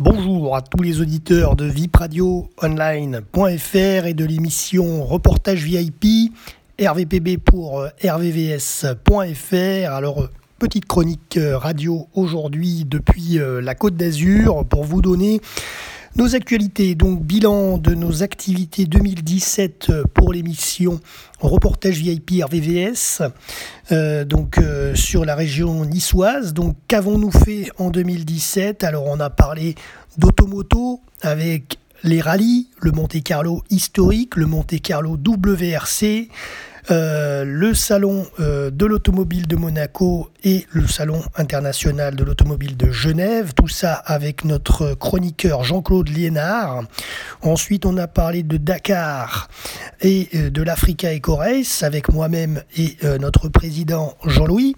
Bonjour à tous les auditeurs de vipradioonline.fr et de l'émission Reportage VIP RVPB pour euh, rvvs.fr. Alors, euh, petite chronique euh, radio aujourd'hui depuis la Côte d'Azur pour vous donner nos actualités, donc bilan de nos activités 2017 pour l'émission Reportage VIP RVVS, donc sur la région niçoise. Donc qu'avons-nous fait en 2017 Alors on a parlé d'automoto avec les rallyes, le Monte Carlo historique, le Monte Carlo WRC, euh, le salon euh, de l'automobile de Monaco et le salon international de l'automobile de Genève, tout ça avec notre chroniqueur Jean-Claude Liénard. Ensuite, on a parlé de Dakar et euh, de l'Africa Eco Race avec moi-même et notre président Jean-Louis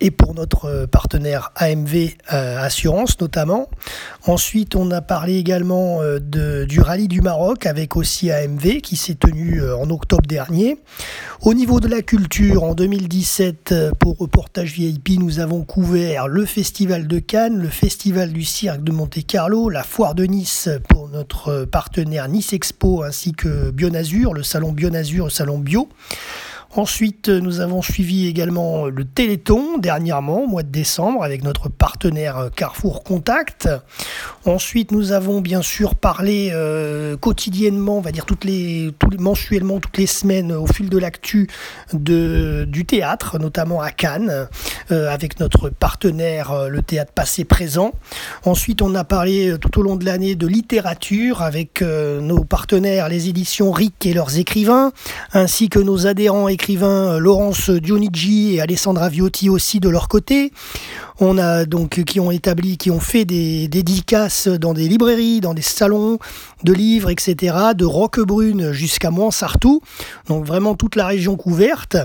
et pour notre euh, partenaire AMV euh, Assurance notamment. Ensuite, on a parlé également euh, du rallye du Maroc avec aussi AMV qui s'est tenu en octobre dernier. Au niveau de la culture, en 2017, pour Reportage VIP, nous avons couvert le Festival de Cannes, le Festival du Cirque de Monte-Carlo, la Foire de Nice pour notre partenaire Nice Expo ainsi que Bionazur, le salon Bionazur, le salon Bio. Ensuite, nous avons suivi également le Téléthon dernièrement, au mois de décembre, avec notre partenaire Carrefour Contact. Ensuite, nous avons bien sûr parlé euh, quotidiennement, on va dire toutes les, tous les, mensuellement, toutes les semaines, au fil de l'actu du théâtre, notamment à Cannes, euh, avec notre partenaire, euh, le théâtre passé-présent. Ensuite, on a parlé tout au long de l'année de littérature avec nos partenaires, les éditions RIC et leurs écrivains, ainsi que nos adhérents écrivains euh, Laurence Dionigi et Alessandra Viotti aussi de leur côté. On a donc qui ont établi, qui ont fait des, dédicaces dans des librairies, dans des salons de livres, etc. De Roquebrune jusqu'à Montsartou. Donc vraiment toute la région couverte.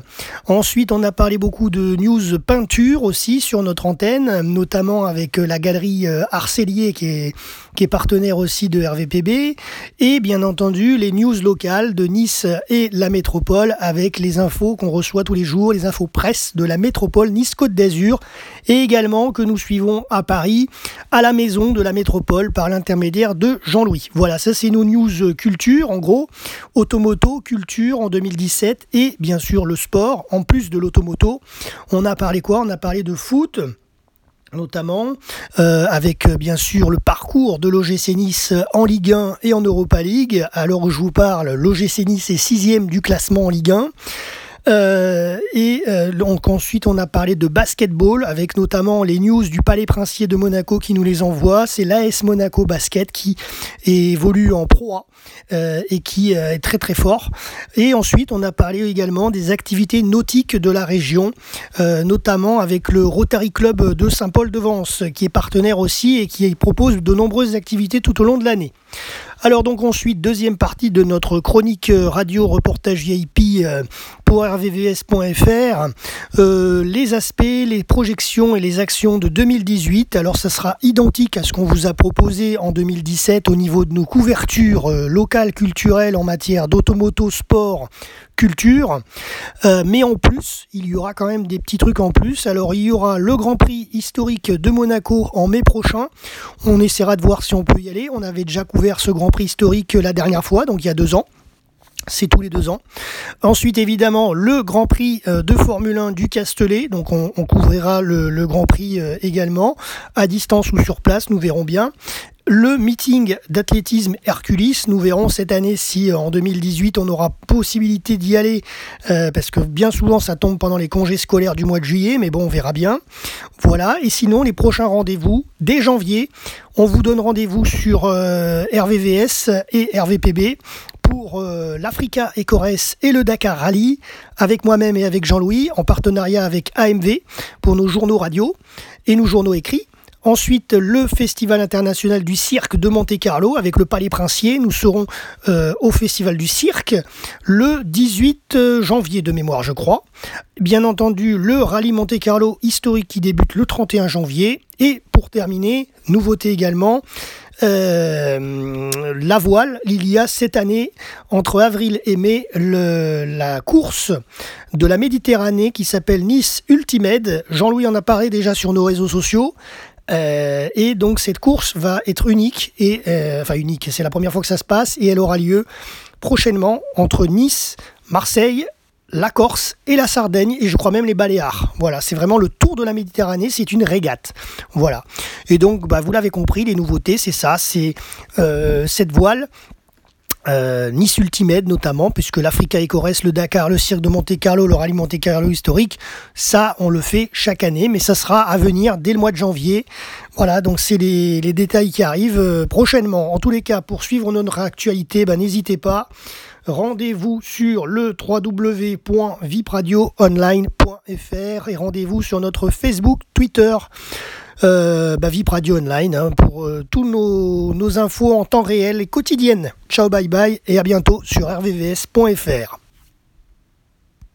Ensuite, on a parlé beaucoup de news peinture aussi sur notre antenne, notamment avec la galerie euh, Arcelier qui est, qui est partenaire aussi de RVPB. Et bien entendu, les news locales de Nice et la métropole avec les infos qu'on reçoit tous les jours, les infos presse de la métropole Nice-Côte d'Azur et également que nous suivons à Paris, à la maison de la métropole, par l'intermédiaire de Jean-Louis. Voilà, ça c'est nos news culture, en gros, automoto, culture en 2017 et bien sûr le sport, en plus de l'automoto. On a parlé quoi? On a parlé de foot notamment, euh, avec bien sûr le parcours de l'OGC Nice en Ligue 1 et en Europa League. Alors je vous parle, l'OGC Nice est sixième du classement en Ligue 1. Euh, et euh, donc ensuite, on a parlé de basketball avec notamment les news du Palais Princier de Monaco qui nous les envoie. C'est l'AS Monaco Basket qui évolue en Pro A euh, et qui est très très fort. Et ensuite, on a parlé également des activités nautiques de la région, notamment avec le Rotary Club de Saint-Paul-de-Vence qui est partenaire aussi et qui propose de nombreuses activités tout au long de l'année. Alors donc ensuite, deuxième partie de notre chronique euh, radio reportage VIP euh, pour rvvs.fr, euh, les aspects, les projections et les actions de 2018. Alors ça sera identique à ce qu'on vous a proposé en 2017 au niveau de nos couvertures locales culturelles en matière d'automoto, sport, culture. mais en plus, il y aura quand même des petits trucs en plus. Alors il y aura le Grand Prix historique de Monaco en mai prochain. On essaiera de voir si on peut y aller. On avait déjà couvert ce Grand Prix historique la dernière fois, donc il y a deux ans. C'est tous les deux ans. Ensuite, évidemment, le Grand Prix euh, de Formule 1 du Castellet. Donc, on, couvrira le, Grand Prix euh, également, à distance ou sur place, nous verrons bien. Le meeting d'athlétisme Hercules, nous verrons cette année si euh, en 2018 on aura possibilité d'y aller, parce que bien souvent ça tombe pendant les congés scolaires du mois de juillet, mais bon, on verra bien. Voilà, et sinon les prochains rendez-vous, dès janvier, on vous donne rendez-vous sur RVVS et RVPB pour euh, l'Africa Ecores et le Dakar Rally, avec moi-même et avec Jean-Louis, en partenariat avec AMV pour nos journaux radio et nos journaux écrits. Ensuite, le Festival international du cirque de Monte-Carlo avec le Palais Princier. Nous serons euh, au Festival du cirque le 18 euh, janvier de mémoire, je crois. Bien entendu, le Rallye Monte-Carlo historique qui débute le 31 janvier. Et pour terminer, nouveauté également, euh, la voile, il y a cette année, entre avril et mai, la course de la Méditerranée qui s'appelle Nice Ultimate. Jean-Louis en a parlé déjà sur nos réseaux sociaux. et donc cette course va être unique, et enfin unique, c'est la première fois que ça se passe, et elle aura lieu prochainement entre Nice, Marseille, la Corse et la Sardaigne et je crois même les Baléares. Voilà, c'est vraiment le tour de la Méditerranée, c'est une régate. Voilà. Et donc, bah, vous l'avez compris, les nouveautés, c'est ça, c'est euh, cette voile. Euh, nice Ultimate notamment, puisque l'Africa Ecorès, le Dakar, le Cirque de Monte Carlo, le Rallye Monte Carlo historique, ça on le fait chaque année, mais ça sera à venir dès le mois de janvier. Voilà, donc c'est les, détails qui arrivent euh, prochainement. En tous les cas, pour suivre notre actualité, bah, n'hésitez pas rendez-vous sur le www.vipradioonline.fr et rendez-vous sur notre Facebook, Twitter, euh, bah, Online hein, pour euh, tous nos, infos en temps réel et quotidiennes. Ciao, bye bye et à bientôt sur rvvs.fr.